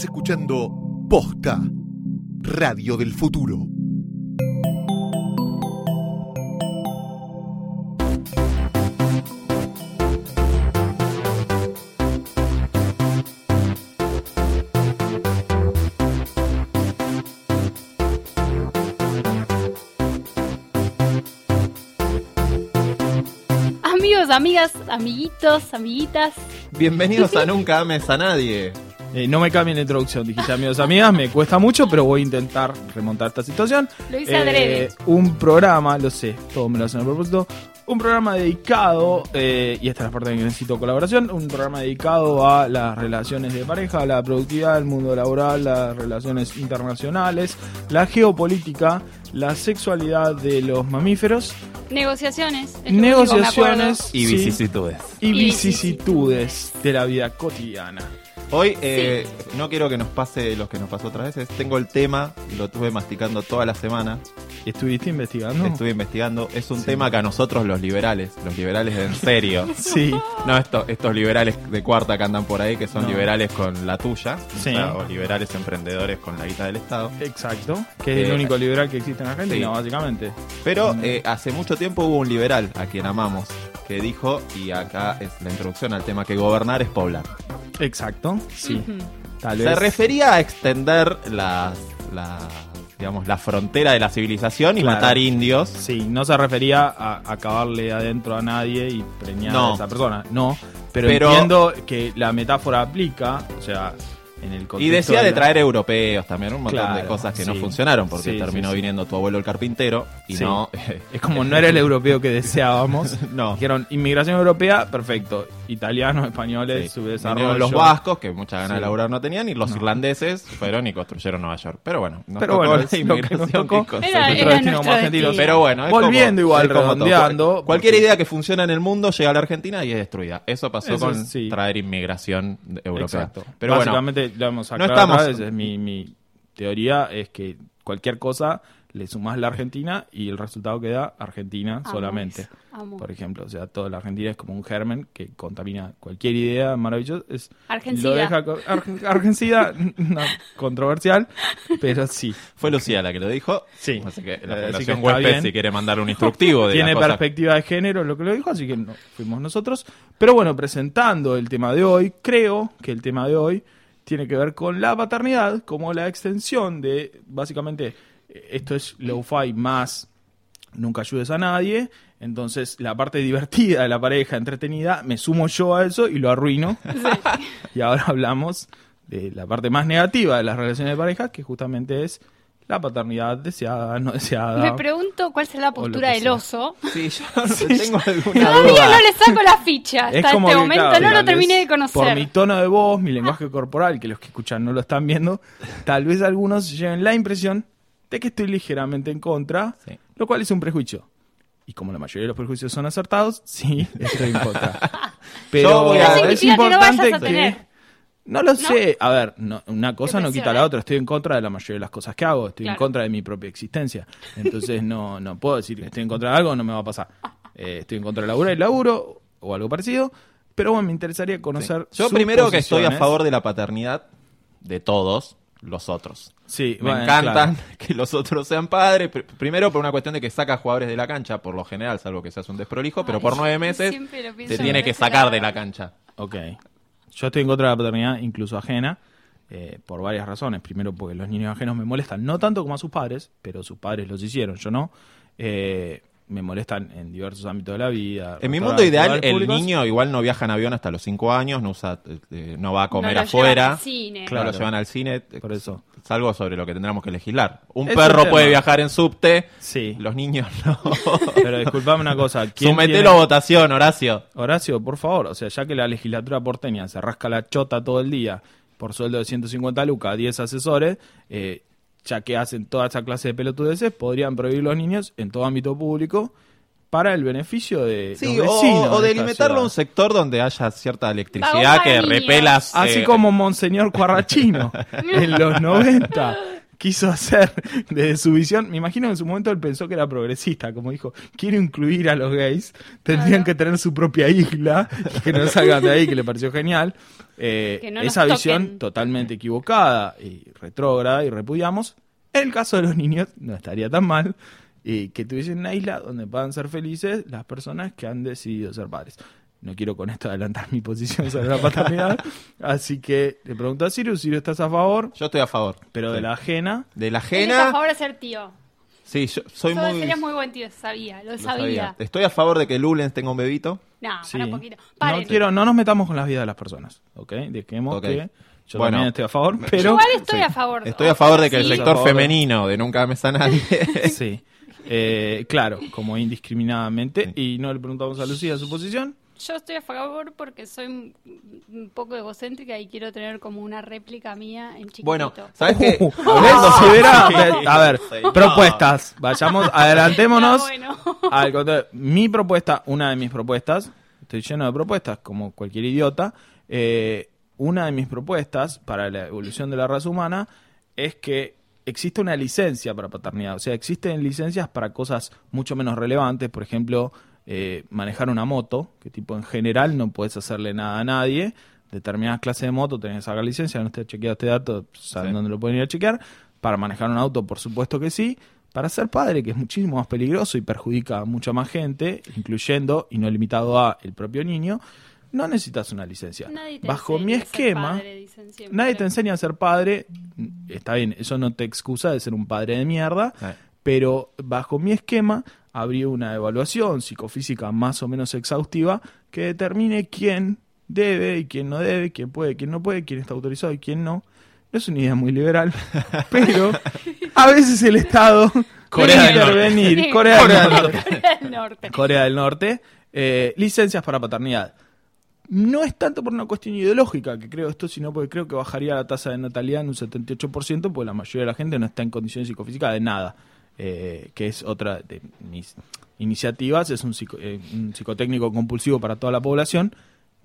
Estás escuchando Posta, Radio del Futuro. Amigos, amigas, amiguitos, amiguitas. Bienvenidos a Nunca Ames a Nadie. Eh, no me cambien la introducción, dijiste amigos, amigas, me cuesta mucho, pero voy a intentar remontar esta situación. Lo hice adrede. Eh, un programa, lo sé, todo me lo hacen a propósito. Un programa dedicado, eh, y esta es la parte en que necesito colaboración, un programa dedicado a las relaciones de pareja, a la productividad, el mundo laboral, las relaciones internacionales, la geopolítica, la sexualidad de los mamíferos, Negociaciones. único negociaciones Y vicisitudes. Y vicisitudes de la vida cotidiana. Hoy eh, no quiero que nos pase lo que nos pasó otras veces. Tengo el tema, lo tuve masticando toda la semana. ¿Estuviste investigando? Estuve investigando. Es un Sí. tema que a nosotros los liberales, los liberales en serio, Sí. no estos, estos liberales de cuarta que andan por ahí, que son No. liberales con la tuya, o Sí. sea, o liberales emprendedores con la guita del Estado. Exacto, que es Eh, el único liberal que existe en Argentina, sí. básicamente. Pero Mm. eh, hace mucho tiempo hubo un liberal a quien amamos que dijo, y acá es la introducción al tema, que gobernar es poblar. Exacto, sí. Tal Se refería a extender las, las, digamos, la frontera de la civilización y Claro. matar indios. Sí, no se refería a acabarle adentro a nadie y preñar No. a esa persona. No, pero, Pero- entiendo que la metáfora aplica, o sea, en el contexto Y decía de la- traer europeos también, un montón de cosas que no funcionaron, porque Sí, terminó sí, viniendo tu abuelo el carpintero y no... Es como no era el europeo que deseábamos. No. Dijeron, inmigración europea, perfecto. Italianos, españoles, Sí. su desarrollo. Los vascos, que muchas ganas Sí. de laburar no tenían, y los No. irlandeses fueron y construyeron Nueva York. Pero bueno, nos Pero tocó bueno, la inmigración tocó. que cosa. Era- Nuestro era destino nuestro como argentinos. destino. Pero bueno, es Volviendo como- igual, es redondeando, Cual- Cualquier idea que funciona en el mundo llega a la Argentina y es destruida. Eso pasó Eso con sí. traer inmigración europea. Exacto. Pero bueno, Básicamente, lo hemos no aclarado estamos- otra vez, es mi, mi teoría es que cualquier cosa le sumás la Argentina y el resultado queda Argentina Amo solamente. eso, amo. Por ejemplo, o sea, toda la Argentina es como un germen que contamina cualquier idea maravillosa. Es, Argencida. Lo deja co- argen- argencida, no, controversial, pero sí. fue Lucía la que lo dijo. Sí. Así que Eh, la así que Fundación bien. si quiere mandarle un instructivo de Tiene perspectiva de género lo que lo dijo, así que no fuimos nosotros. Pero bueno, presentando el tema de hoy, creo que el tema de hoy tiene que ver con la paternidad como la extensión de, básicamente, esto es lo-fi más nunca ayudes a nadie. Entonces, la parte divertida de la pareja, entretenida, me sumo yo a eso y lo arruino. y ahora hablamos de la parte más negativa de las relaciones de pareja, que justamente es la paternidad deseada, no deseada. Me pregunto cuál será la postura del sea. oso. Sí, yo tengo alguna Todavía duda. no le saco la ficha. Es Hasta como este que, momento claro, no lo terminé de conocer. Por mi tono de voz, mi lenguaje corporal, que los que escuchan no lo están viendo, tal vez algunos lleven la impresión de que estoy ligeramente en contra, Sí. lo cual es un prejuicio. Y como la mayoría de los prejuicios son acertados, sí, estoy en contra. Pero No es significa que no lo sé. A ver, no- una cosa no quita la ¿eh? otra. Estoy en contra de la mayoría de las cosas que hago. Estoy en contra de mi propia existencia. Entonces no, no puedo decir que estoy en contra de algo, no me va a pasar. Eh, estoy en contra del laburo y laburo o algo parecido. Pero bueno, me interesaría conocer. Yo sus primero que estoy a favor de la paternidad de todos los otros. Sí, Me bueno, encantan claro. que los otros sean padres. Pr- Primero por una cuestión de que saca jugadores de la cancha, por lo general, salvo que seas un desprolijo, pero Ay, por nueve meses te tiene que sacar de la cancha. Ok. Yo estoy en contra de la paternidad, incluso ajena, eh, por varias razones. Primero, porque los niños ajenos me molestan, no tanto como a sus padres, pero sus padres los hicieron, yo no. Eh, me molestan en diversos ámbitos de la vida. En mi mundo ideal, el públicos. niño igual no viaja en avión hasta los 5 años, no usa, eh, no va a comer No lo afuera. llevan al cine. No Claro. lo llevan al cine. Por eso. Es algo sobre lo que tendríamos que legislar. Un Es perro un puede viajar en subte, Sí. los niños no. Pero disculpame una cosa. ¿quién Sometelo tiene- a votación, Horacio. Horacio, por favor, o sea, ya que la legislatura porteña se rasca la chota todo el día por sueldo de 150 lucas, 10 asesores, eh, ya que hacen toda esa clase de pelotudeces, podrían prohibir los niños en todo ámbito público para el beneficio de Sí, los o, vecinos. o de de esta limitarlo a un sector donde haya cierta electricidad que repelas. Así eh, como Monseñor Cuarrachino en los 90, quiso hacer desde su visión. Me imagino que en su momento él pensó que era progresista, como dijo, quiero incluir a los gays, tendrían Claro. que tener su propia isla, que no salgan de ahí, que le pareció genial. Eh, no esa visión totalmente equivocada y retrógrada y repudiamos. En el caso de los niños, no estaría tan mal. Y que tuviesen una isla donde puedan ser felices las personas que han decidido ser padres. No quiero con esto adelantar mi posición sobre la paternidad. así que le pregunto a Sirius, Sirius, ¿estás a favor? Yo estoy a favor. Pero de la ajena. De la está a ajena. favor de ser tío. Sí, yo soy muy. Serías muy buen tío, sabía, lo, lo sabía. sabía. Estoy a favor de que Lulens tenga un bebito. No, Sí. para un poquito. No, Paren. quiero, no nos metamos con las vidas de las personas. ¿Ok? Dejemos Ok. que yo Bueno. también estoy a favor, Yo pero. igual estoy Sí. a favor. Estoy a favor de que el Sí. Sector femenino de Nunca Ames a Nadie. Sí. Eh, claro, como indiscriminadamente. Y no le preguntamos a Lucía su posición. Yo estoy a favor porque soy un- poco egocéntrica y quiero tener como una réplica mía en chiquitito. bueno, ¿sabes qué? Uh. A ver, propuestas. Vayamos, adelantémonos. Ah, bueno. al contrario. Mi propuesta, una de mis propuestas, estoy lleno de propuestas, como cualquier idiota. eh, una de mis propuestas para la evolución de la raza humana es que existe una licencia para paternidad. O sea, existen licencias para cosas mucho menos relevantes. Por ejemplo, eh, manejar una moto, que tipo en general no puedes hacerle nada a nadie. Determinadas clases de moto tenés que sacar licencia, no esté chequeado este dato, saben Sí. dónde lo pueden ir a chequear. Para manejar un auto, por supuesto que sí. Para ser padre, que es muchísimo más peligroso y perjudica a mucha más gente, incluyendo y no limitado a el propio niño, no necesitas una licencia. Nadie te Bajo mi enseña a ser esquema, padre, dicen siempre. nadie te enseña a ser padre. Está bien, eso no te excusa de ser un padre de mierda, Sí. pero bajo mi esquema habría una evaluación psicofísica más o menos exhaustiva que determine quién debe y quién no debe, quién puede, quién no puede, quién está autorizado y quién no. No es una idea muy liberal, pero a veces el Estado Corea del Norte. intervenir. Sí. Corea del Corea del Norte. Corea del Norte. Corea del Norte, eh, licencias para paternidad. No es tanto por una cuestión ideológica que creo esto, sino porque creo que bajaría la tasa de natalidad en un 78%, porque la mayoría de la gente no está en condiciones psicofísicas de nada, eh, que es otra de mis iniciativas, es un, psico- eh, un psicotécnico compulsivo para toda la población.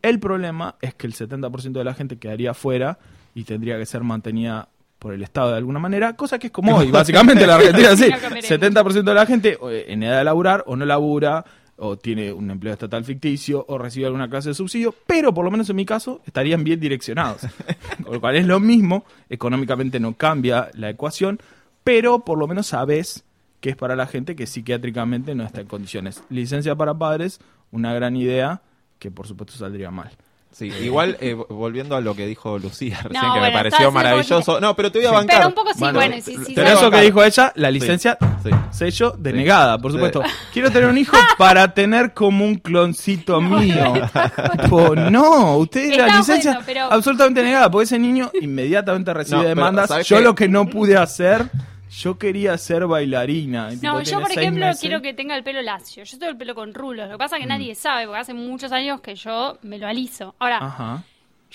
El problema es que el 70% de la gente quedaría fuera y tendría que ser mantenida por el Estado de alguna manera, cosa que es como hoy, básicamente la Argentina es así. No comeremos. 70% de la gente eh, en edad de laburar o no labura o tiene un empleo estatal ficticio o recibe alguna clase de subsidio, pero por lo menos en mi caso estarían bien direccionados. Con lo cual es lo mismo, económicamente no cambia la ecuación, pero por lo menos sabes que es para la gente que psiquiátricamente no está en condiciones. Licencia para padres, una gran idea que por supuesto saldría mal. Sí, igual eh, volviendo a lo que dijo Lucía recién, que me bueno, pareció estás- maravilloso. No, pero te voy a bancar. Pero un poco sí, Bueno, bueno, sí, sí. Pero eso que dijo ella, la licencia, Sí. sello denegada, por Sí. supuesto. Quiero tener un hijo para tener como un cloncito mío. Po, no, usted la Está licencia bueno, pero- absolutamente negada, porque ese niño inmediatamente recibe No, demandas. ¿sabes Yo qué? lo que no pude hacer, yo quería ser bailarina. y tipo, No, yo por ejemplo meses. quiero que tenga el pelo lacio. Yo tengo el pelo con rulos. Lo que pasa es que Mm. nadie sabe, porque hace muchos años que yo me lo aliso. Ahora, Ajá.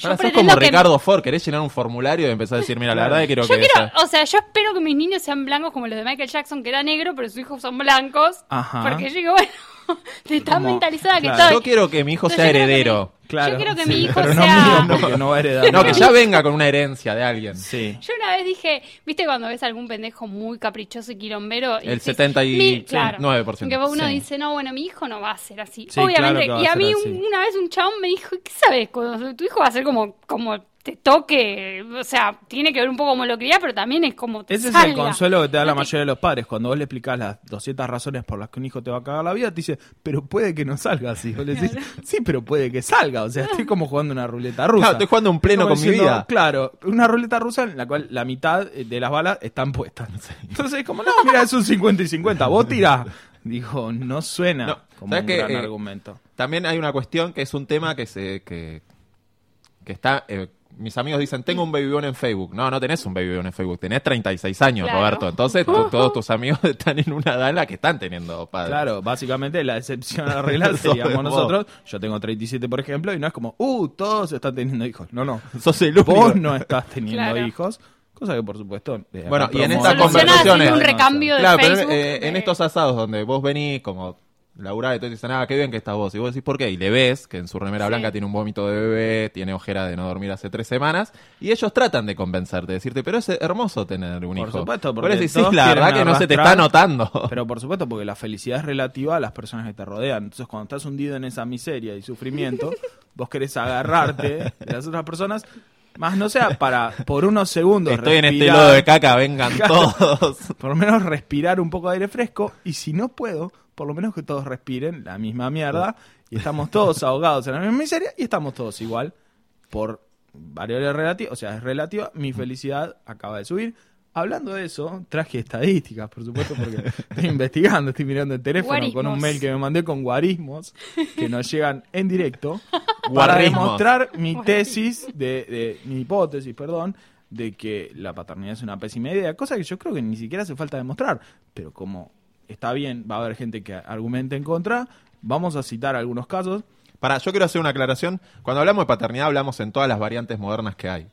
Para ser pretendo como que- Ricardo Ford, querés llenar un formulario y empezar a decir, mira, la verdad que quiero Yo que... quiero, esa- o sea, yo espero que mis niños sean blancos como los de Michael Jackson, que era negro, pero sus hijos son blancos. Ajá. Porque yo digo, bueno, de tan Como- mentalizada que claro. estoy. Yo quiero que mi hijo Entonces, sea yo quiero que mi- heredero. Claro. Yo quiero que sí, mi hijo pero no sea- mío, porque no va a heredar. No, que ya venga con una herencia de alguien. Sí. Yo una vez dije, ¿viste cuando ves algún pendejo muy caprichoso y quilombero? Y El decís, 79%. mi- claro, Que uno Sí. dice, no, bueno, mi hijo no va a ser así. Sí, claro Obviamente. que va y a a mí un- una vez un chabón me dijo, ¿qué sabes? Cuando tu hijo va a ser como, como te toque, o sea, tiene que ver un poco como lo crías, pero también es como te Ese es el consuelo que te da la mayoría de los padres. Cuando vos le explicás las 200 razones por las que un hijo te va a cagar la vida, te dice, pero puede que no salga así. Vos le decís, sí, pero puede que salga. O sea, estoy como jugando una ruleta rusa. Claro, estoy jugando un pleno con mi vida. Claro, una ruleta rusa en la cual la mitad eh, de las balas están puestas. Entonces, como, no, mira, es un 50 y 50. Vos tirás. Dijo, no suena No, como ¿sabes un gran Eh, argumento. También hay una cuestión que es un tema que se que, que está eh, mis amigos dicen, tengo un baby en Facebook. No, no tenés un baby en Facebook, tenés 36 años, Claro. Roberto. Entonces, tu- todos tus amigos están en una edad en la que están teniendo padres. Claro, básicamente la excepción a la regla seríamos nosotros. Yo tengo 37, por ejemplo, y no es como, uh, todos están teniendo hijos. No, no. Sos el único. Vos no estás teniendo Claro. hijos, cosa que por supuesto. eh, Bueno, y en estas conversaciones- un recambio de Claro, pero Facebook. eh, en estos asados donde vos venís como y te dicen, ah, qué bien que estás vos. Y vos decís, ¿por qué? Y le ves que en su remera Sí. blanca tiene un vómito de bebé, tiene ojera de no dormir hace tres semanas, y ellos tratan de convencerte, decirte, pero es hermoso tener un Por hijo. supueto, Vos porque decís, sí, la verdad que no se te está notando. Pero por supuesto, porque la felicidad es relativa a las personas que te rodean. Entonces, cuando estás hundido en esa miseria y sufrimiento, vos querés agarrarte de las otras personas, más no sea para por unos segundos Estoy en este lodo de caca, vengan todos. por lo menos respirar un poco de aire fresco y si no puedo, por lo menos que todos respiren la misma mierda y estamos todos ahogados en la misma miseria y estamos todos igual por variables relativas, o sea, es relativa, mi felicidad acaba de subir. Hablando de eso, traje estadísticas, por supuesto, porque estoy investigando, estoy mirando el teléfono con un mail que me mandé con guarismos que nos llegan en directo para demostrar mi tesis, de, de- mi hipótesis, perdón, de que la paternidad es una pésima idea, cosa que yo creo que ni siquiera hace falta demostrar, pero como está bien, va a haber gente que argumente en contra, vamos a citar algunos casos. Para, yo quiero hacer una aclaración. Cuando hablamos de paternidad, hablamos en todas las variantes modernas que hay.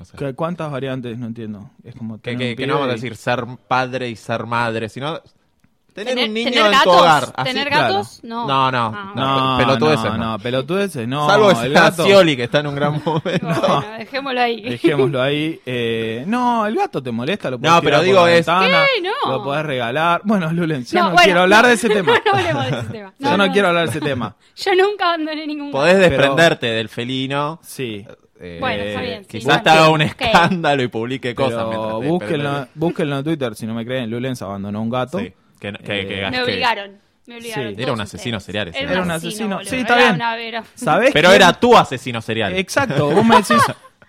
O sea, ¿Cuántas variantes? No entiendo. Es como que, que- no vamos a decir ser padre y ser madre, sino tener, Tener- un niño tener en gatos, tu hogar. Así, ¿Tener claro. gatos? No. No, no, Ah, no. No, pelotudeces no, no. pelotudeces no. Salvo el gato, Scioli que está en un gran momento. Bueno, dejémoslo ahí. Dejémoslo ahí. Eh, no, el gato te molesta, lo puedes No, pero digo es- ventana, ¿Qué? No. Lo podés regalar. Bueno, Lulen, yo no, bueno, quiero hablar de ese tema. No, hablemos de ese tema. yo no, quiero hablar de ese tema. Yo nunca abandoné ningún gato. Podés Pero- desprenderte del felino. Sí. eh, Bueno, está bien, sí, Quizás bueno. te haga un escándalo y publique cosas. búsquenlo, pero- búsquenlo en Twitter, si no me creen, Lulens abandonó un gato. Sí, que, que, que Eh, Me obligaron. Me obligaron. Sí. Era un asesino ustedes. serial ese Era, un Era un asesino. boludo. Sí, está Era bien. una- era- ¿Sabés Pero quién? era tu asesino serial. Exacto, vos me decís,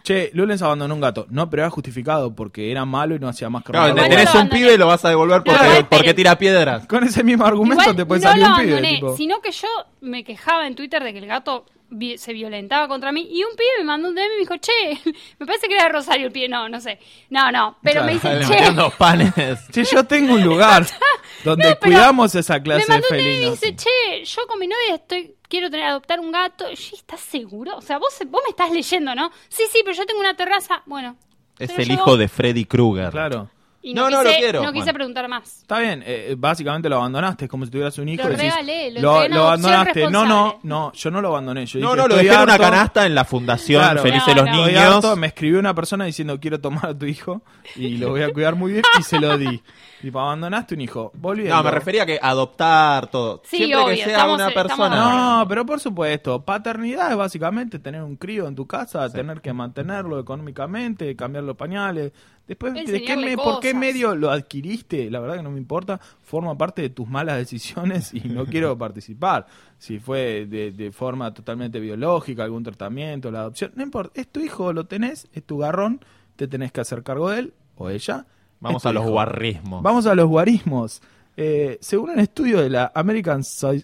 che, Lulens abandonó un gato. No, pero era justificado porque era malo y no hacía más que Claro, robar Igual tenés un pibe y lo vas a devolver porque, No, tira piedras. Con ese mismo argumento Igual te puede no salir lo un pibe. tipo. sino que yo me quejaba en Twitter de que el gato vi- se violentaba contra mí y un pibe me mandó un DM y me dijo, che, me parece que era de Rosario el pibe, no, no sé. No, no, pero me dice, Le che, panes. Che, yo tengo un lugar donde No, cuidamos esa me clase de mandó un DM y me dice, che, yo con mi novia estoy quiero tener adoptar un gato. Y ¿estás seguro? O sea, vos, vos me estás leyendo, ¿no? Sí, sí, pero yo tengo una terraza. Bueno. Es el llevo. hijo de Freddy Krueger. Claro. Y No, no, no, lo quise, quiero. No quise Bueno. preguntar más. Está bien, eh, básicamente lo abandonaste, es como si tuvieras un hijo. Lo y decís, regalé, lo lo, lo abandonaste. No, no, no, yo no lo abandoné. Yo No, dije, no, lo "Estoy dejé en una harto". canasta en la fundación Claro. Felices No, los no. Niños. harto, me escribió una persona diciendo quiero tomar a tu hijo y lo voy a cuidar muy bien y se lo di. Tipo, abandonaste un hijo. Volviendo. No, me refería a que adoptar todo. Sí, Siempre obvio, que sea estamos- una persona. de. No, pero por supuesto, paternidad es básicamente tener un crío en tu casa, tener que mantenerlo económicamente, cambiar los pañales. Después, ¿de qué me- ¿por qué medio lo adquiriste? La verdad que no me importa. Forma parte de tus malas decisiones y no quiero participar. Si fue de, de forma totalmente biológica, algún tratamiento, la adopción, no importa. Es tu hijo, lo tenés, es tu garrón, te tenés que hacer cargo de él o ella. Vamos a los hijo. guarrismos. Vamos a los guarismos. Eh, según un estudio de la American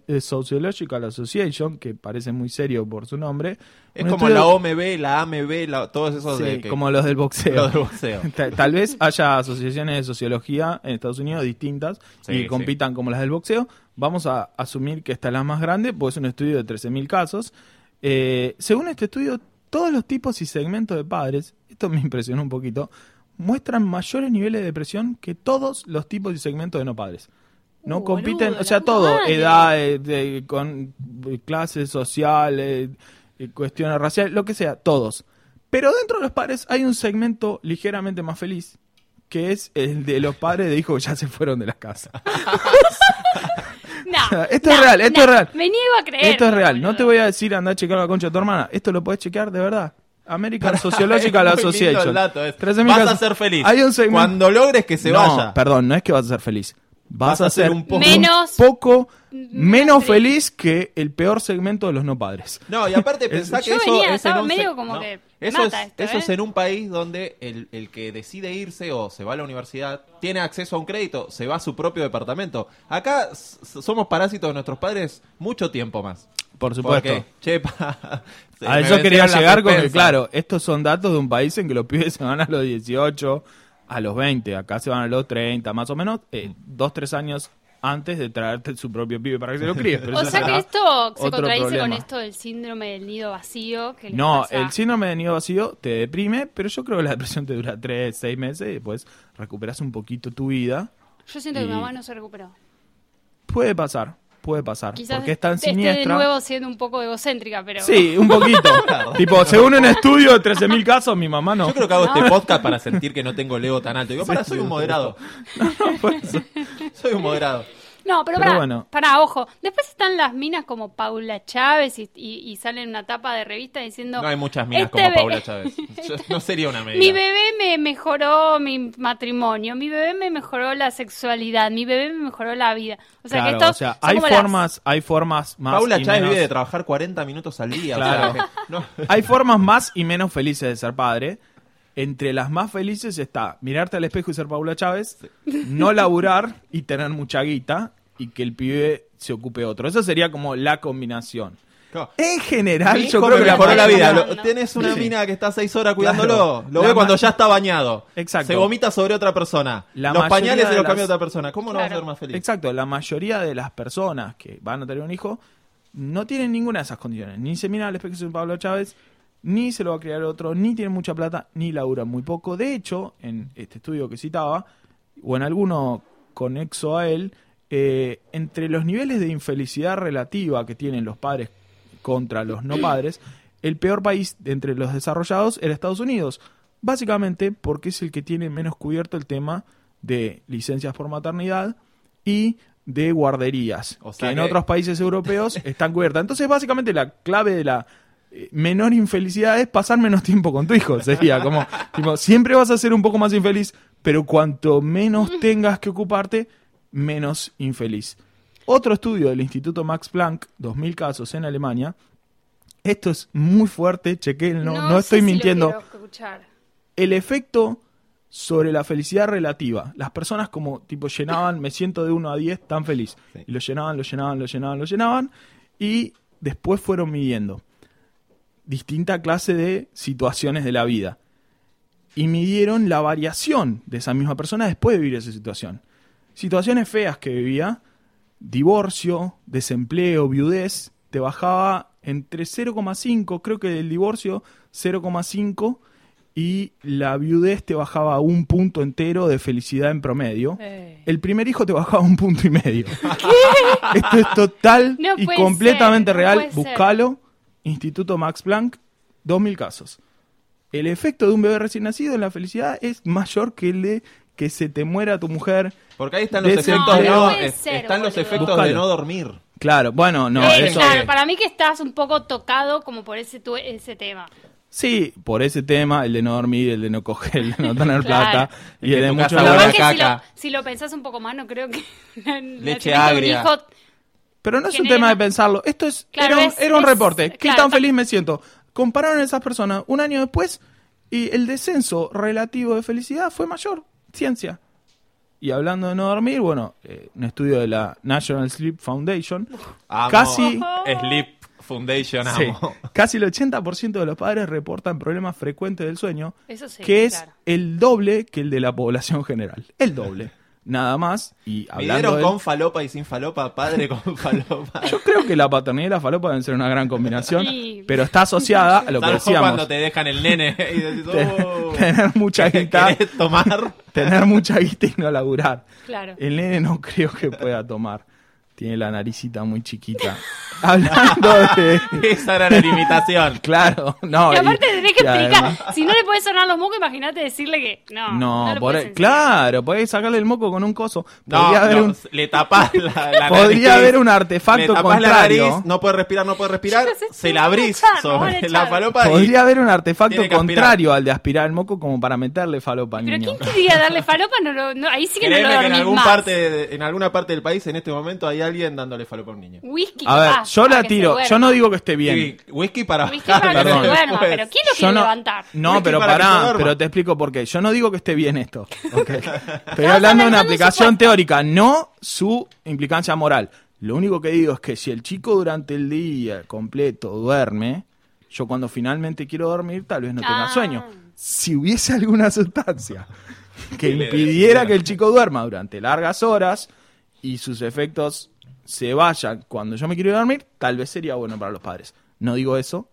eh, Sociological Association, que parece muy serio por su nombre, Es como estudio- la OMB, la AMB, la- todos esos Sí, de que- como los del boxeo. los del boxeo. Ta- Tal vez haya asociaciones de sociología en Estados Unidos distintas Sí, y sí. compitan como las del boxeo. Vamos a asumir que esta es la más grande, porque es un estudio de 13.000 casos. Eh, según este estudio, todos los tipos y segmentos de padres, esto me impresionó un poquito, muestran mayores niveles de depresión que todos los tipos y segmentos de no padres. No Uh, compiten, boludo, o sea, todo, madre. edad, eh, de- con eh, clases sociales, eh, cuestiones raciales, lo que sea, todos. Pero dentro de los padres hay un segmento ligeramente más feliz, que es el de los padres de hijos que ya se fueron de la casa. No, Esto no, es real, esto no, es real. Me niego a creer. Esto es real, no te voy a decir anda a checar la concha de tu hermana, esto lo puedes chequear de verdad. American Sociological Es muy lindo Association. el dato, es, 13.000 Vas a ser feliz. Hay un segmento... Cuando logres que se no, vaya. perdón, no es que vas a ser feliz. Vas, a ser un poco, Menos- poco menos feliz. que el peor segmento de los no padres. No, y aparte pensá que Yo eso venía, es en estaba un medio se- como no, que eso mata es, esto, eso ¿eh? es en un país donde el, el que decide irse o se va a la universidad tiene acceso a un crédito, se va a su propio departamento. Acá somos parásitos de nuestros padres mucho tiempo más. Por supuesto. Porque, che, pa, se A eso quería llegar con que, claro, estos son datos de un país en que los pibes se van a los 18, a los 20, acá se van a los 30, más o menos, eh, dos, tres años antes de traerte su propio pibe para que se lo críes. pero O sea que esto se otro contradice con problema. esto del síndrome del nido vacío. Que No, pasa. el síndrome de nido vacío te deprime, pero yo creo que la depresión te dura 3, 6 meses y después recuperas un poquito tu vida. Yo siento que mi mamá no se recuperó. Puede pasar, puede pasar. Quizás porque es tan esté de siniestra. nuevo siendo un poco egocéntrica, pero... Sí, un poquito. tipo, según un estudio de 13.000 casos, mi mamá no. Yo creo que hago este podcast para sentir que no tengo el ego tan alto. Digo, para, soy un moderado. Por eso. Soy un moderado. No, pero, Pero para, bueno. para, ojo. Después están las minas como Paula Chávez y, y, y salen una tapa de revista diciendo... No hay muchas minas "Este como Paula Chávez. Yo- no sería una medida. Mi bebé me mejoró mi matrimonio, mi bebé me mejoró la sexualidad, mi bebé me mejoró la vida. O sea, Claro, que o sea, hay las- formas, hay formas más Paula y Chávez menos- vive de trabajar 40 minutos al día. o Claro. sea, que- no. Hay formas más y menos felices de ser padre. Entre las más felices está mirarte al espejo y ser Paula Chávez, no laburar y tener mucha guita y que el pibe se ocupe otro. Esa sería como la combinación. Claro. En general, yo creo que mejoró la vida. no, Lo- no. Tenés una Sí. mina que está seis horas cuidándolo. Claro. Lo ve cuando ya está bañado. Exacto. Se vomita sobre otra persona. La los pañales se de los las- cambia otra persona. ¿Cómo no va a Claro. ser más feliz? Exacto, la mayoría de las personas que van a tener un hijo no tienen ninguna de esas condiciones. Ni se miran al espejo son Pablo Chávez, ni se lo va a criar otro, ni tienen mucha plata, ni laburan muy poco. De hecho, en este estudio que citaba, o en alguno conexo a él, eh, entre los niveles de infelicidad relativa que tienen los padres contra los no padres, el peor país entre los desarrollados era Estados Unidos. Básicamente porque es el que tiene menos cubierto el tema de licencias por maternidad y de guarderías, O sea que en que- otros países europeos están cubiertas. Entonces, básicamente la clave de la eh, menor infelicidad es pasar menos tiempo con tu hijo. Sería como, tipo, siempre vas a ser un poco más infeliz, pero cuanto menos tengas que ocuparte, menos infeliz. Otro estudio del Instituto Max Planck, 2000 casos en Alemania. Esto es muy fuerte, chequéenlo, no, sé estoy mintiendo. El efecto sobre la felicidad relativa. Las personas como tipo llenaban, me siento de 1 a 10 tan feliz. Sí. Y lo llenaban, lo llenaban, lo llenaban, lo llenaban. Y después fueron midiendo distinta clase de situaciones de la vida. Y midieron la variación de esa misma persona después de vivir esa situación. Situaciones feas que vivía, divorcio, desempleo, viudez, te bajaba entre 0,5, creo que del divorcio 0,5 y la viudez te bajaba un punto entero de felicidad en promedio. El primer hijo te bajaba un punto y medio. Esto es total No y completamente ser, no real. ser. Buscalo, Instituto Max Planck, 2000 casos. El efecto de un bebé recién nacido en la felicidad es mayor que el de que se te muera tu mujer. Porque ahí están los efectos de No, no, es- ser, están los efectos de no dormir. Claro, bueno, no, Eh, eso. claro, para mí que estás un poco tocado como por ese, tu- ese tema. Sí, por ese tema, el de no dormir, el de no coger, el de no tener Claro. plata y el de mucho casa Lo huele que a pasa es que si lo, caca. si lo pensás un poco más, no creo que Leche agria. hijo- Pero no es un tema de pensarlo. Esto es Claro, era, un, es- era un es- reporte. ¿Qué claro, tan feliz me siento? Compararon a esas personas un año después y el descenso relativo de felicidad fue mayor. Ciencia. Y hablando de no dormir, bueno, eh, un estudio de la National Sleep Foundation, Amo. Casi- Sleep Foundation, sí, casi el 80% de los padres reportan problemas frecuentes del sueño, Eso sí, que es claro. el doble que el de la población general. El doble. Nada más. Y hablando ¿Midieron de... con falopa y sin falopa? Padre con falopa. Yo creo que la paternidad y la falopa deben ser una gran combinación, Sí. pero está asociada a lo que decíamos. cuando te dejan el nene y decís, oh, tener mucha guita, ¿querés tomar? tener mucha guita y no laburar. Claro. El nene no creo que pueda tomar. Tiene la naricita muy chiquita. Hablando de... Esa era la limitación. Claro, no. Y aparte y- tenés que explicar. además- Si no le podés sonar los mocos, imagínate decirle que no. No, lo por ahí- claro, podés sacarle el moco con un coso. No, Podría haber no, un, le tapás la, la podría nariz. haber un artefacto le contrario. la nariz, no puede respirar, no puede respirar, esto se la abrís sobre la falopa y Podría haber un artefacto contrario al de aspirar el moco como para meterle falopa al Pero niño. ¿quién quería darle falopa? No, lo- no, ahí sí que no lo que en, algún más. parte de- en alguna parte del país en este momento hay alguien dándole falopa a un niño. Whisky, A ver, capaz, yo para la que se tiro. duerma. Yo no digo que esté bien. Sí, whisky para Whisky para que se Perdón. duerma, pero ¿quién lo Yo quiere no, levantar? no, Whisky pero para que se pará, duerma. pero te explico por qué. Yo no digo que esté bien esto. ¿ok? Estoy hablando de una analizando aplicación supuestos. teórica, no su implicancia moral. Lo único que digo es que si el chico durante el día completo duerme, yo cuando finalmente quiero dormir tal vez no tenga Ah. sueño. Si hubiese alguna sustancia que le impidiera que el chico duerma durante largas horas y sus efectos se vayan cuando yo me quiero ir a dormir, tal vez sería bueno para los padres. No digo eso,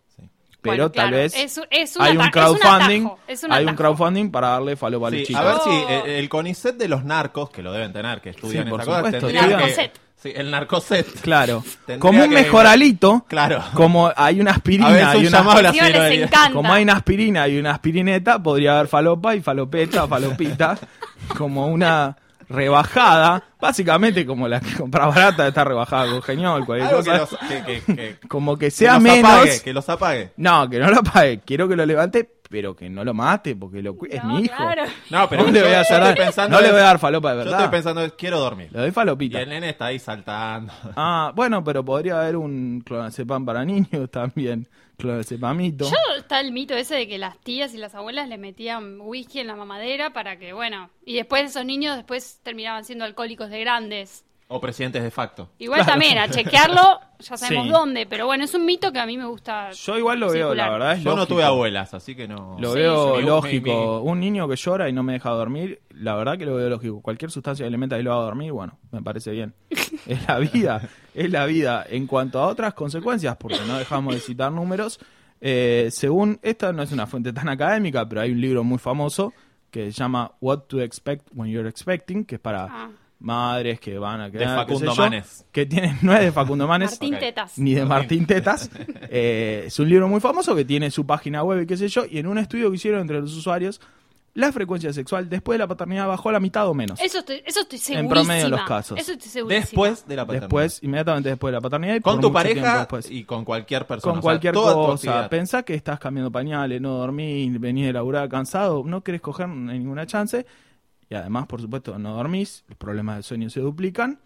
pero Bueno, tal claro, vez es- es un hay un ata- es un crowdfunding, atajo, es un hay un crowdfunding para darle falopa a los Sí, chicos. a ver si Oh. eh, el CONICET de los narcos, que lo deben tener, que estudian Sí, por esa cosa, supuesto, tendrían que, Narcoset. Sí, el narcoset. Claro. Tendría Como un que- mejoralito. Claro. Como hay una A ver, aspirina y una a encanta. Como hay una aspirina y una aspirineta, podría haber falopa y falopeta, falopita, como una rebajada, básicamente como la que compra barata está rebajada con geniol, cualquier Algo que cosa. los, que, que- que- como que que sea los menos. apague, que los apague. No, que no lo pague, quiero que lo levante, pero que no lo mate, porque lo cu- es No, mi hijo. claro. No, pero no le yo- voy a yo hacer No le voy a dar falopa de Yo verdad. estoy pensando, es, quiero dormir. Le doy Y falopita. el nene está ahí saltando. Ah, bueno, pero podría haber un clonazepam para niños también. Clonazepamito. Yo está el mito ese de que las tías y las abuelas le metían whisky en la mamadera para que, bueno, y después esos niños después terminaban siendo alcohólicos de grandes. O presidentes de facto. Igual Claro. también, a chequearlo, ya sabemos Sí. dónde, pero bueno, es un mito que a mí me gusta. Yo igual lo veo, la verdad es Yo no tuve abuelas, así que no. Lo Sí, veo sí. Mi- lógico. mi- Un niño que llora y no me deja dormir, la verdad que lo veo lógico. Cualquier sustancia que le meta y lo haga dormir, bueno, me parece bien. es la vida, es la vida. En cuanto a otras consecuencias, porque no dejamos de citar números, eh, según, esta no es una fuente tan académica, pero hay un libro muy famoso que se llama What to Expect When You're Expecting, que es para Ah. Madres que van a quedar, Facundo sé yo, Manes. que tienen, no es de Facundo Manes, Martín. Tetas. ni de Martín Tetas. Eh, es un libro muy famoso que tiene su página web y qué sé yo. Y en un estudio que hicieron entre los usuarios, la frecuencia sexual después de la paternidad bajó a la mitad o menos. Eso estoy, eso estoy En segurísima. promedio de los casos. Eso estoy segurísima. Después de la paternidad. Después, inmediatamente después de la paternidad. y Con tu pareja y con cualquier persona. Con o sea, cualquier cosa. Pensá que estás cambiando pañales, no dormís, venís de laburar cansado, no querés coger ninguna chance. Y además, por supuesto, no dormís, los problemas del sueño se duplican.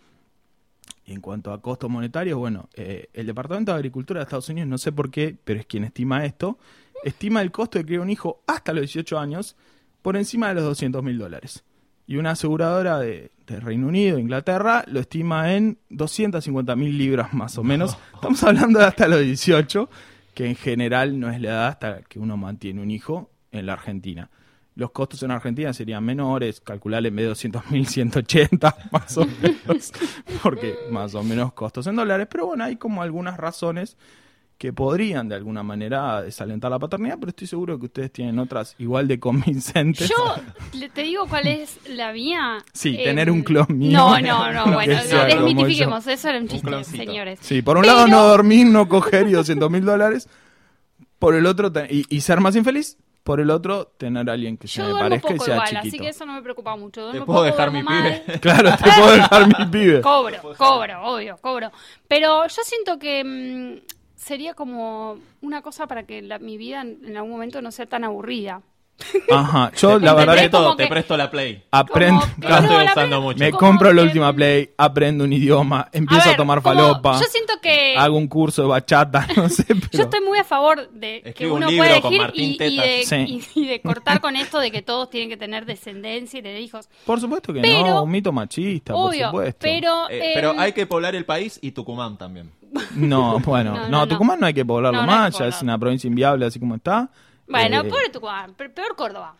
Y en cuanto a costos monetarios, bueno, eh, el Departamento de Agricultura de Estados Unidos, no sé por qué, pero es quien estima esto, estima el costo de criar un hijo hasta los 18 años por encima de los 200 mil dólares. Y una aseguradora de, de Reino Unido, Inglaterra, lo estima en 250 mil libras más o menos. Estamos hablando de hasta los 18, que en general no es la edad hasta que uno mantiene un hijo en la Argentina. Los costos en Argentina serían menores, calcular en vez de 200 mil, 180 más o menos, porque más o menos costos en dólares. Pero bueno, hay como algunas razones que podrían de alguna manera desalentar la paternidad, pero estoy seguro que ustedes tienen otras igual de convincentes. Yo te digo cuál es la mía. Sí, Eh, tener un clon mío. No, no, no, bueno, sea no, desmitifiquemos, eso era un chiste, cloncito. señores. Sí, por un Pero- lado no dormir, no coger y 200 mil dólares. Por el otro, y, y ser más infeliz. Por el otro, tener a alguien que se Yo me duermo parezca y sea igual, chiquito. así que eso no me preocupa mucho. Duermo puedo poco, dejar mi mal. pibe? Claro, te puedo dejar mi pibe. Cobro, cobro, obvio, cobro. Pero yo siento que mm, sería como una cosa para que la- mi vida en, en algún momento no sea tan aburrida. Ajá, yo la verdad que todo, te presto la play. aprendo, La estoy la usando play- mucho. me compro la última play, aprendo un idioma, empiezo a, ver, tomar como- falopa, Yo siento que hago un curso de bachata, no sé, pero... yo estoy muy a favor de que Escribo un uno libro puede elegir y, de, Sí. y- y de cortar con esto de que todos tienen que tener descendencia y tener hijos. Por supuesto que Pero- no, un mito machista, Obvio, por supuesto. pero... Eh, eh, pero hay que poblar el país y Tucumán también. No, bueno, No, no. Tucumán no hay que poblarlo más, ya es una provincia inviable así como está. Bueno, Eh, pobre Tucumán, pe- peor Córdoba.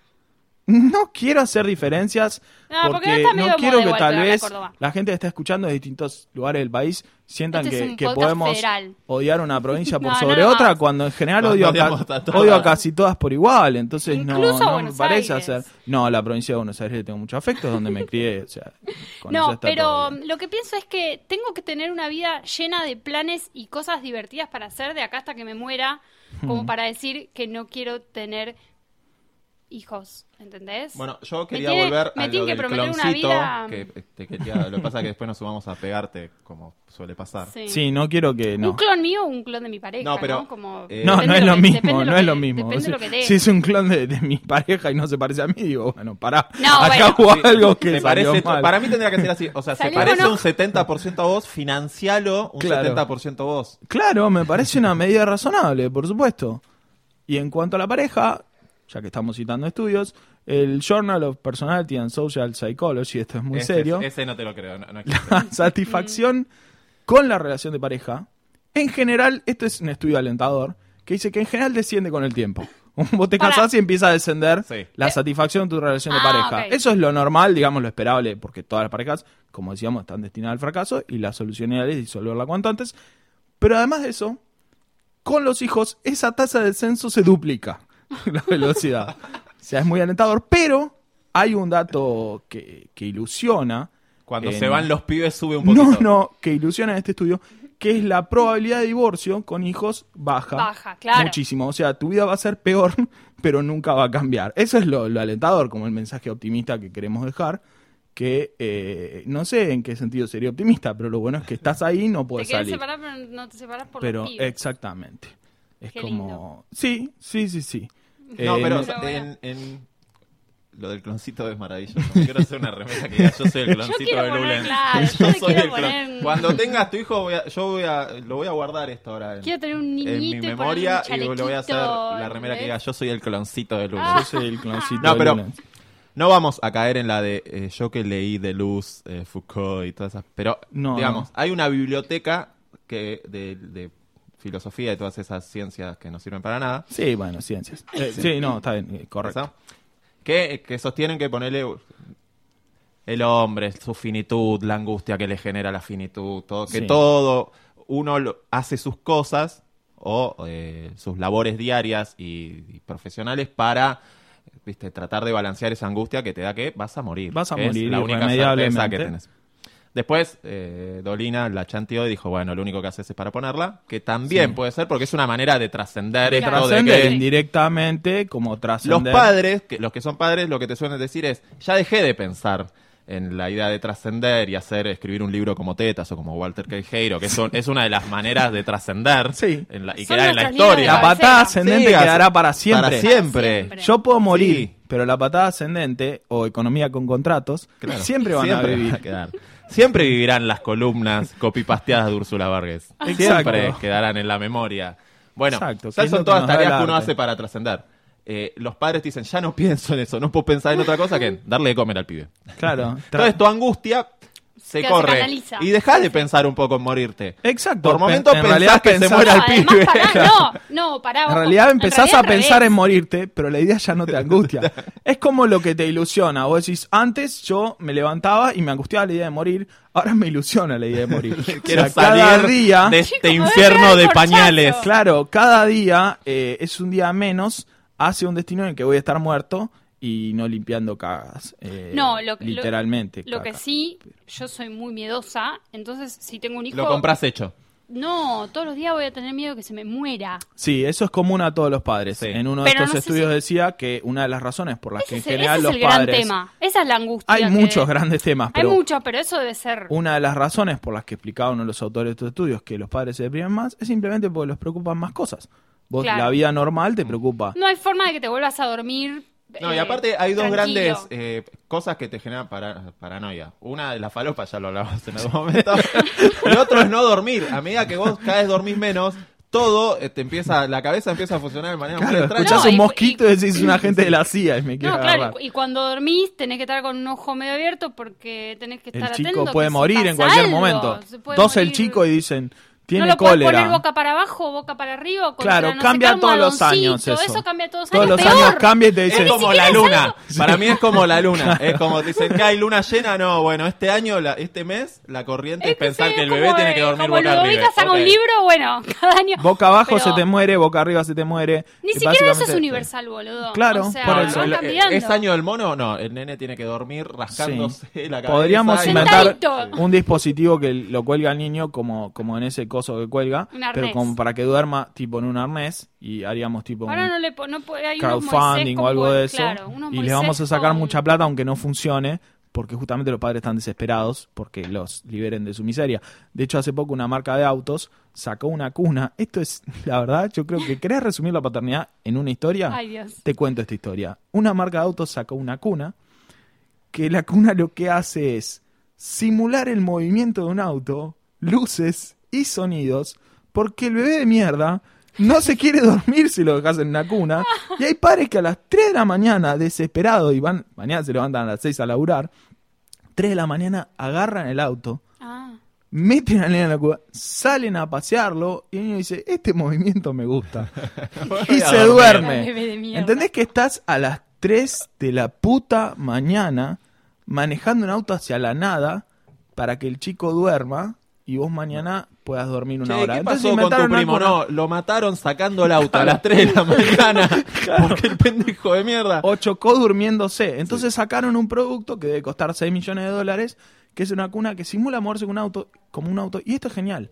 No quiero hacer diferencias No, porque no quiero que igual tal vez la gente que está escuchando de distintos lugares del país sientan Este es que, podemos federal. odiar una provincia por No, no sobre otra cuando en general odio a, odio a casi todas por igual. Entonces no, Incluso a no me parece Aires. hacer. No, la provincia de Buenos Aires le tengo mucho afecto, es donde me crié. O sea, No, pero lo que pienso es que tengo que tener una vida llena de planes y cosas divertidas para hacer de acá hasta que me muera, Hmm. como para decir que no quiero tener hijos, ¿entendés? Bueno, yo Me quería tiene- volver me a tienen lo que del prometer una cloncito, vida- que te quería, lo que pasa es que después nos vamos a pegarte, como suele pasar. Sí. Sí, no quiero que. No. Un clon mío o un clon de mi pareja, No, ¿no? pero, Como, eh, No, no es lo que- mismo, no que- es lo mismo. Depende de Si, lo que dé. si es un clon de, de mi pareja y no se parece a mí, digo, bueno, pará. No, Acá bueno. hubo algo que se salió parece, mal. Para mí tendría que ser así. O sea, se parece un 70% a vos, financialo un Claro. 70% a vos. Claro, me parece una medida razonable, por supuesto. Y en cuanto a la pareja, ya que estamos citando estudios, el Journal of Personality and Social Psychology, esto es muy Ese- serio, Ese no te lo creo. no- no la satisfacción con la relación de pareja, en general, esto es un estudio alentador, que dice que en general desciende con el tiempo. Vos te Para. casás y empieza a descender Sí. la satisfacción de tu relación de Ah, pareja. Eso es lo normal, digamos, lo esperable, porque todas las parejas, como decíamos, están destinadas al fracaso y la solución ideal es disolverla cuanto antes. Pero además de eso, con los hijos, esa tasa de descenso se duplica la velocidad. o sea, es muy alentador, pero hay un dato que, que ilusiona Cuando en- se van los pibes sube un poquito. No, no, que ilusiona en este estudio, que es la probabilidad de divorcio con hijos baja. Baja, claro. Muchísimo. O sea, tu vida va a ser peor, pero nunca va a cambiar. Eso es lo, lo alentador, como el mensaje optimista que queremos dejar. Que eh, no sé en qué sentido sería optimista, pero lo bueno es que estás ahí y no Te puedes querés salir. separar, pero no te separas por Pero los pibes. exactamente. Es Qué como. lindo. Sí, sí, sí, sí. No, Eh, pero no- en, en- lo del cloncito es maravilloso. Quiero hacer una remera que diga yo soy el cloncito de Lulen. claro, yo soy el clon. poner un- Cuando tengas tu hijo, voy a- yo voy a, lo voy a guardar esto ahora en, Quiero tener un en niñito mi y ponerle memoria un y lo voy a hacer la remera que diga yo soy el cloncito de Lulen. Yo soy el cloncito No, de pero Lulen. no vamos a caer en la de eh, yo que leí de Luz, eh, Foucault y todas esas. Pero, No, digamos, no. hay una biblioteca que de, de filosofía y todas esas ciencias que no sirven para nada. Sí, bueno, ciencias. Eh, sí. no, está bien, eh, correcto. Que, que sostienen que ponerle el hombre, su finitud, la angustia que le genera la finitud, todo, que Sí. todo uno hace sus cosas o eh, sus labores diarias y, y profesionales para viste tratar de balancear esa angustia que te da que vas a morir. Vas a que es morir la única certeza que tenés. Después, eh, Dolina la chanteó y dijo, bueno, lo único que haces es para ponerla, que también Sí. puede ser porque es una manera de trascender esto de Trascender que indirectamente como los trascender. padres, que, los que son padres, lo que te suelen decir es, ya dejé de pensar en la idea de trascender y hacer, escribir un libro como Tetas o como Walter Queijeiro, que son, es una de las maneras de trascender Sí. y quedar en la de historia. La patada ascendente Sí, quedará para siempre. Para siempre. Yo puedo morir, Sí. pero la patada ascendente o economía con contratos Claro. siempre van Siempre a vivir. van a quedar. Siempre vivirán las columnas copipasteadas de Úrsula Vargas. Exacto. Siempre quedarán en la memoria. Bueno, Exacto, esas son todas tareas que uno hace para trascender. Eh, los padres te dicen, ya no pienso en eso, no puedo pensar en otra cosa que en darle de comer al pibe. Claro. Entonces tu angustia se corre canaliza. y deja de pensar un poco en morirte. Exacto. Por momentos en pensás realidad que se pensás- muera No, el además, pibe. pará, no, no, pará. En ojo. realidad empezás realidad a al pensar revés. en morirte, pero la idea ya no te angustia. es como lo que te ilusiona. Vos decís, antes yo me levantaba y me angustiaba la idea de morir, ahora me ilusiona la idea de morir. O Quiero sea, cada salir día, de este me voy a infierno pegar de el corchazo. pañales. claro, cada día eh, es un día menos hacia un destino en el que voy a estar muerto y no limpiando cagas. eh, No, lo, literalmente. Lo, que sí, yo soy muy miedosa, entonces si tengo un hijo... Lo compras hecho. No, todos los días voy a tener miedo que se me muera. Sí, eso es común a todos los padres. Sí. En uno de Pero estos no estudios si- decía que una de las razones por las que en general ese es los el gran padres... tema. Esa es la angustia. Hay que- muchos grandes temas, Hay pero muchos, pero eso debe ser... una de las razones por las que explicaba uno de los autores de estos estudios que los padres se deprimen más es simplemente porque los preocupan más cosas. Vos, Claro. la vida normal te preocupa. No hay forma de que te vuelvas a dormir. No, y eh, aparte hay dos tranquilo. grandes eh, cosas que te generan para- paranoia. Una es la falopa, ya lo hablamos en algún momento. y otro es no dormir. A medida que vos cada vez dormís menos, todo eh, te empieza, la cabeza empieza a funcionar de manera muy Claro, extraña. escuchás No, un y- mosquito y, y- decís un agente de la CIA y me quiere No, claro, agarrar. y cuando dormís tenés que estar con un ojo medio abierto porque tenés que El estar chico atento. puede que si morir en cualquier algo, momento. puede Tos el morir. chico y dicen, tiene no lo puedes cólera. poner boca para abajo o boca para arriba. contra Claro, no cambia todos los años eso. cambia todos los Todos años. los peor. años cambia y te dicen... Es como la luna. Para mí es como la luna. Es como dicen que hay luna llena. No, bueno, este año, la- este mes, la corriente es, Es que pensar sí, que el bebé tiene eh, que dormir como boca arriba. Saca un Ok. libro, bueno, cada año. Boca abajo Pero se te muere, boca arriba se te muere. Ni siquiera eso es universal, boludo. Claro, o sea, por eso. Cambiando. ¿Es año del mono? No, el nene tiene que dormir rascándose la cabeza. Podríamos inventar un dispositivo que lo cuelga al niño como, como en ese coso que cuelga, Un arnés. pero como para que duerma tipo en un arnés y haríamos tipo Ahora un no le po- no puede, hay unos crowdfunding o algo de eso claro, y le vamos a sacar con- mucha plata aunque no funcione porque justamente los padres están desesperados porque los liberen de su miseria. De hecho, hace poco una marca de autos sacó una cuna. Esto es, la verdad, yo creo que querés resumir la paternidad en una historia. Ay, Dios. Te cuento esta historia. Una marca de autos sacó una cuna que la cuna lo que hace es simular el movimiento de un auto, luces y sonidos, porque el bebé de mierda no se quiere dormir si lo dejas en una cuna. Y hay padres que a las 3 de la mañana, desesperados, y van, mañana se levantan a las 6 a laburar, 3 de la mañana agarran el auto, Ah. meten al nene en la cuna, salen a pasearlo, y el niño dice, este movimiento me gusta. y se duerme. ¿Entendés que estás a las 3 de la puta mañana manejando un auto hacia la nada para que el chico duerma y vos mañana puedas dormir una Che, hora. ¿qué Entonces pasó con tu primo? No, lo mataron sacando el auto a las 3 de la mañana. Porque el pendejo de mierda. o chocó durmiéndose. Entonces sacaron un producto que debe costar 6 millones de dólares, que es una cuna que simula moverse con un auto, como un auto. Y esto es genial.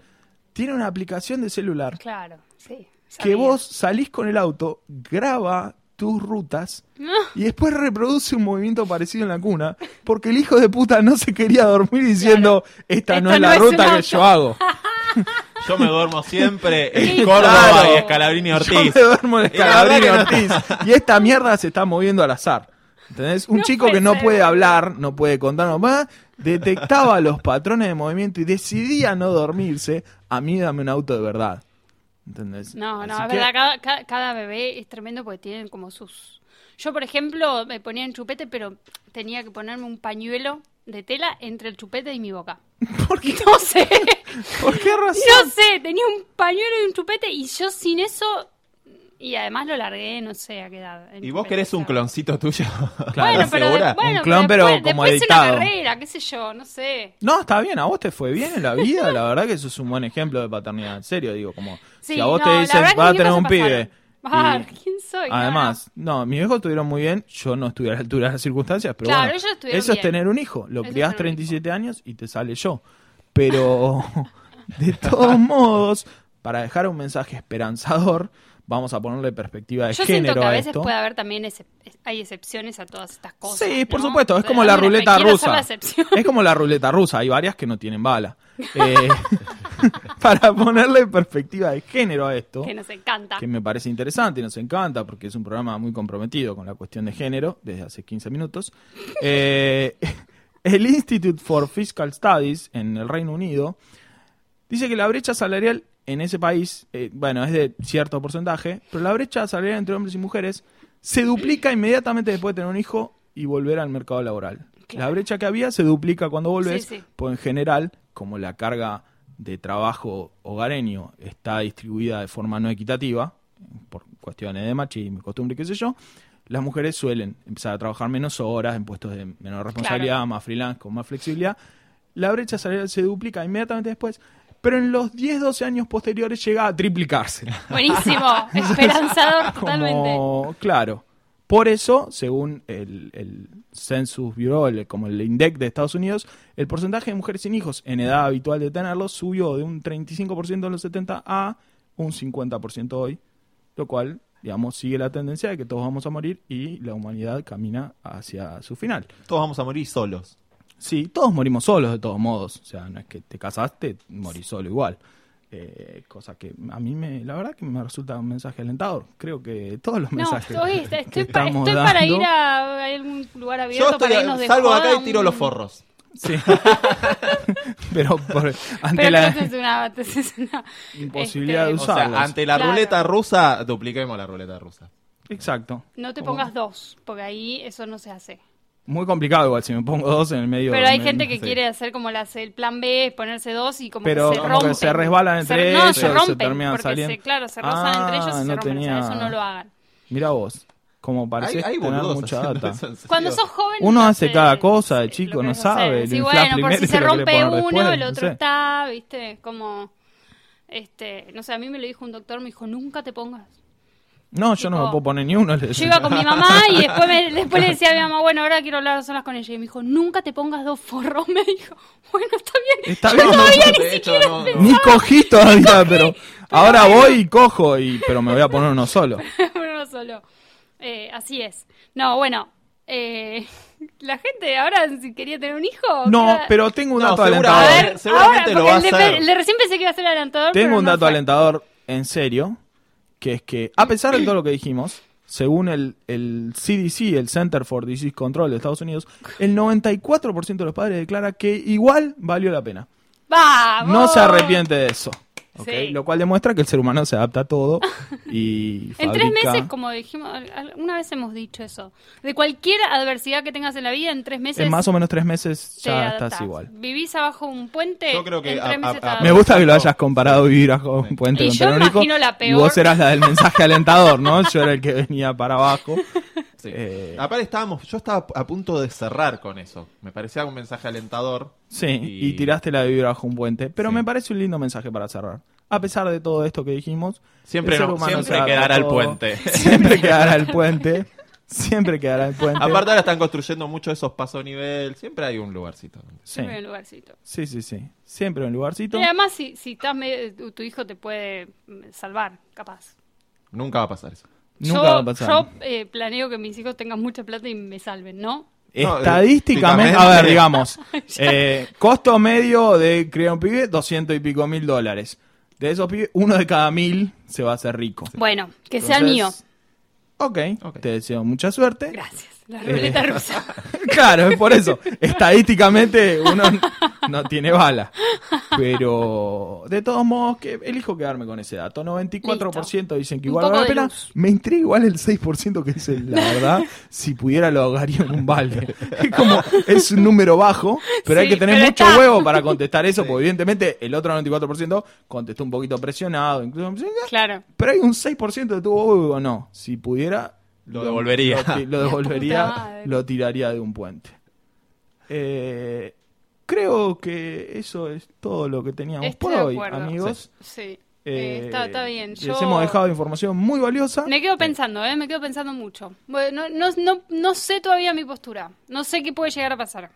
Tiene una aplicación de celular Claro, sí. que vos salís con el auto, graba tus rutas y después reproduce un movimiento parecido en la cuna, porque el hijo de puta no se quería dormir diciendo, esta Esto no es no la es ruta que auto". yo hago. Yo me duermo siempre en Claro. Córdoba y Escalabrini Yo Ortiz. me duermo en Escalabrini Ortiz. Y esta mierda se está moviendo al azar. ¿Entendés? Un No chico que no ser, puede hablar, no puede contarnos más, detectaba los patrones de movimiento y decidía no dormirse. A mí dame un auto de verdad. ¿Entendés? No, no, Así es que- verdad, cada, cada, cada bebé es tremendo porque tienen como sus... Yo, por ejemplo, me ponía en chupete, pero tenía que ponerme un pañuelo de tela entre el chupete y mi boca. ¿Por qué? No sé, ¿Por qué razón? no sé, tenía un pañuelo y un chupete y yo sin eso... Y además lo largué, no sé a qué edad. ¿Y vos querés un cloncito tuyo? Bueno, ¿Estás pero, de- bueno, Un clon, pero después, como después hice una editado. carrera, qué sé yo, no sé. No, está bien, a vos te fue bien en la vida, la verdad que eso es un buen ejemplo de paternidad, en serio, digo, como si a vos no, te dicen vas a tener un pibe. Ah, ¿quién soy? No, Además, no, mis viejos estuvieron muy bien, yo no estuve a la altura de las circunstancias, pero Claro, bueno, ellos estuvieron eso es tener un hijo, lo criás tener un 37 años y te sale yo. Pero, de todos modos, para dejar un mensaje esperanzador, vamos a ponerle perspectiva de Yo siento género que a a veces esto. puede haber también excep- hay excepciones a todas estas cosas. Sí, por ¿no? supuesto, es Pero como la ruleta rusa. Es como la ruleta rusa, hay varias que no tienen bala. Eh, para ponerle perspectiva de género a esto, que nos encanta. que me parece interesante y nos encanta porque es un programa muy comprometido con la cuestión de género desde hace 15 minutos. Eh, el Institute for Fiscal Studies en el Reino Unido dice que la brecha salarial en ese país, eh, bueno, es de cierto porcentaje, pero la brecha salarial entre hombres y mujeres se duplica inmediatamente después de tener un hijo y volver al mercado laboral. La brecha que había se duplica cuando volvés, Sí, sí. pues en general, como la carga de trabajo hogareño está distribuida de forma no equitativa, por cuestiones de machismo, costumbre, qué sé yo, las mujeres suelen empezar a trabajar menos horas en puestos de menor responsabilidad, más freelance, con más flexibilidad. La brecha salarial se duplica inmediatamente después, pero en los 10, 12 años posteriores llega a triplicarse. Buenísimo, esperanzador totalmente. Como, claro. Por eso, según el, el Census Bureau, el- como el INDEC de Estados Unidos, el porcentaje de mujeres sin hijos en edad habitual de tenerlos subió de un 35% en los 70 a un 50% hoy, lo cual, digamos, sigue la tendencia de que todos vamos a morir y la humanidad camina hacia su final. Todos vamos a morir solos. Sí, todos morimos solos de todos modos. O sea, no es que te casaste, morís solo igual. Eh, cosa que a mí, me, la verdad, que me resulta un mensaje alentador. Creo que todos los No, mensajes estoy, que estoy, estamos estoy para dando- ir a, algún lugar Yo abierto estoy, para irnos de salgo de joda, acá y tiro un- los forros. Sí. Pero por- ante Pero la entonces es una, entonces es una imposibilidad de este, O sea, usarlos. ante la Claro. ruleta rusa, dupliquemos la ruleta rusa. Exacto. No te pongas dos, porque ahí eso no se hace. Muy complicado igual si me pongo dos en el medio. Pero hay me- gente que sí. quiere hacer como la, el plan B, es ponerse dos y como Pero que se como rompen. que se resbalan entre Se- no, ellos, se se rompen, terminan porque saliendo. se, claro, se rozan Ah, entre ellos y se no rompen. O sea, tenía- eso no lo hagan. Mira vos, como hay tener mucha data. eso. Cuando sos joven... Uno no hace cada cosa de sí, chico, no sabe, Sí, bueno, por primero si se rompe uno, después, el no otro sé. está, viste, como... Este, no sé, a mí me lo dijo un doctor, me dijo, nunca te pongas. No, yo no me puedo poner ni uno. le Yo iba con mi mamá y después, me- después le decía a mi mamá, bueno, ahora quiero hablar solas con ella. Y me dijo, nunca te pongas dos forros. Me dijo, bueno, está bien. Está Yo bien, todavía no, ni hecho, siquiera no, pensé- no. Ni cogí todavía, pero ahora voy y cojo, y pero me voy a poner uno solo. uno solo. Eh, así es. No, bueno, eh, la gente ahora si quería tener un hijo. No, queda- pero tengo un No, dato A alentador. ver, seguramente ahora, lo va a hacer. el de recién pensé que iba a ser alentador. Tengo un no dato fue. alentador en serio, que es que, a pesar de todo lo que dijimos, según el, el CDC, el Center for Disease Control de Estados Unidos, el 94% de los padres declara que igual valió la pena. ¡Vamos! No se arrepiente de eso. ¿Ok? Sí. Lo cual demuestra que el ser humano se adapta a todo y En tres meses, como dijimos, una vez hemos dicho eso. De cualquier adversidad que tengas en la vida, en tres meses. en más o menos tres meses ya adaptás. estás igual. Vivís abajo un puente. Yo creo que en a- tres meses a- te a- adaptás. Me gusta que lo hayas comparado vivir bajo un puente Y con yo imagino la Y peor. vos eras la del mensaje alentador, ¿no? Yo era el que venía para abajo. Sí. Eh, Aparte estábamos, yo estaba a punto de cerrar con eso. Me parecía un mensaje alentador. Sí, Y- y, tiraste la vibra bajo un puente. Pero Sí. me parece un lindo mensaje para cerrar. A pesar de todo esto que dijimos, Siempre, no- siempre quedará el puente. Siempre quedará el puente. Siempre quedará el puente. Aparte ahora están construyendo mucho esos paso nivel. Siempre hay un lugarcito. sí. Siempre en un lugarcito. sí, sí, sí. Siempre un lugarcito. Y además, si, si estás medio- tu, tu hijo te puede salvar, capaz. Nunca va a pasar eso. Nunca yo, va a pasar. Yo eh, planeo que mis hijos tengan mucha plata y me salven, ¿no? No, Estadísticamente, a ver, digamos, eh, costo medio de criar un pibe, 200 y pico mil dólares. De esos pibes, uno de cada mil se va a hacer rico. Bueno, que sea el mío. Entonces, Ok, Ok. te deseo mucha suerte. Gracias. La ruleta Eh. rusa. Claro, es por eso. Estadísticamente uno no tiene bala. Pero de todos modos, que elijo quedarme con ese dato. 94% dicen que igual vale la de pena. luz. Me intriga igual el 6% que dice la verdad. si pudiera lo ahogaría en un balde. Es como, es un número bajo, pero hay que tener mucho está. huevo para contestar eso, porque evidentemente el otro 94% contestó un poquito presionado. Incluso, Claro. pero hay un 6% que tuvo huevo, no. Si pudiera, Lo devolvería. Lo, lo devolvería, madre. lo tiraría de un puente. Eh, creo que eso es todo lo que teníamos Estoy por hoy, acuerdo. amigos. Sí. Eh, Eh, está, está bien. Les Yo hemos dejado información muy valiosa. me quedo pensando, ¿eh? Me quedo pensando mucho. Bueno, no, no, no sé todavía mi postura. No sé qué puede llegar a pasar.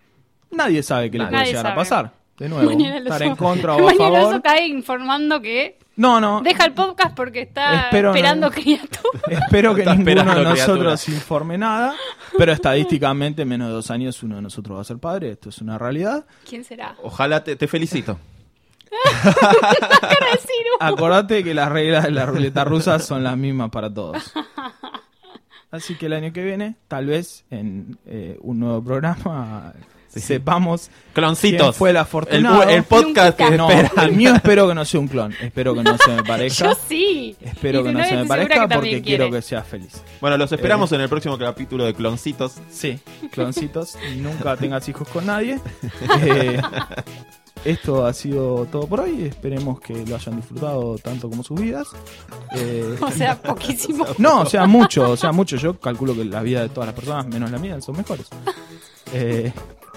Nadie sabe qué le puede llegar a sabe. pasar. De nuevo, Mañana estar en contra o a Mañana favor. Lozo cae informando que No, no. deja el podcast porque está Espero no- esperando criatura. Espero que Está ninguno de nosotros criatura. informe nada. Pero estadísticamente, menos de dos años, uno de nosotros va a ser padre. Esto es una realidad. ¿Quién será? Ojalá te, te felicito. Acordate que las reglas de la ruleta rusa son las mismas para todos. Así que el año que viene, tal vez en eh, un nuevo programa, sepamos Cloncitos. quién fue el El, afortunado. el podcast que no, el mío espero que no sea un clon. Espero que no se me parezca. Yo sí. Espero Y que no se me parezca porque quiero que sea feliz. Bueno, los esperamos Eh. en el próximo capítulo de Cloncitos. Sí, cloncitos, nunca tengas hijos con nadie. Eh, esto ha sido todo por hoy. Esperemos que lo hayan disfrutado tanto como sus vidas. Eh, O sea, poquísimo. no, o sea, mucho, o sea, mucho. Yo calculo que la vida de todas las personas, menos la mía, son mejores. Eh,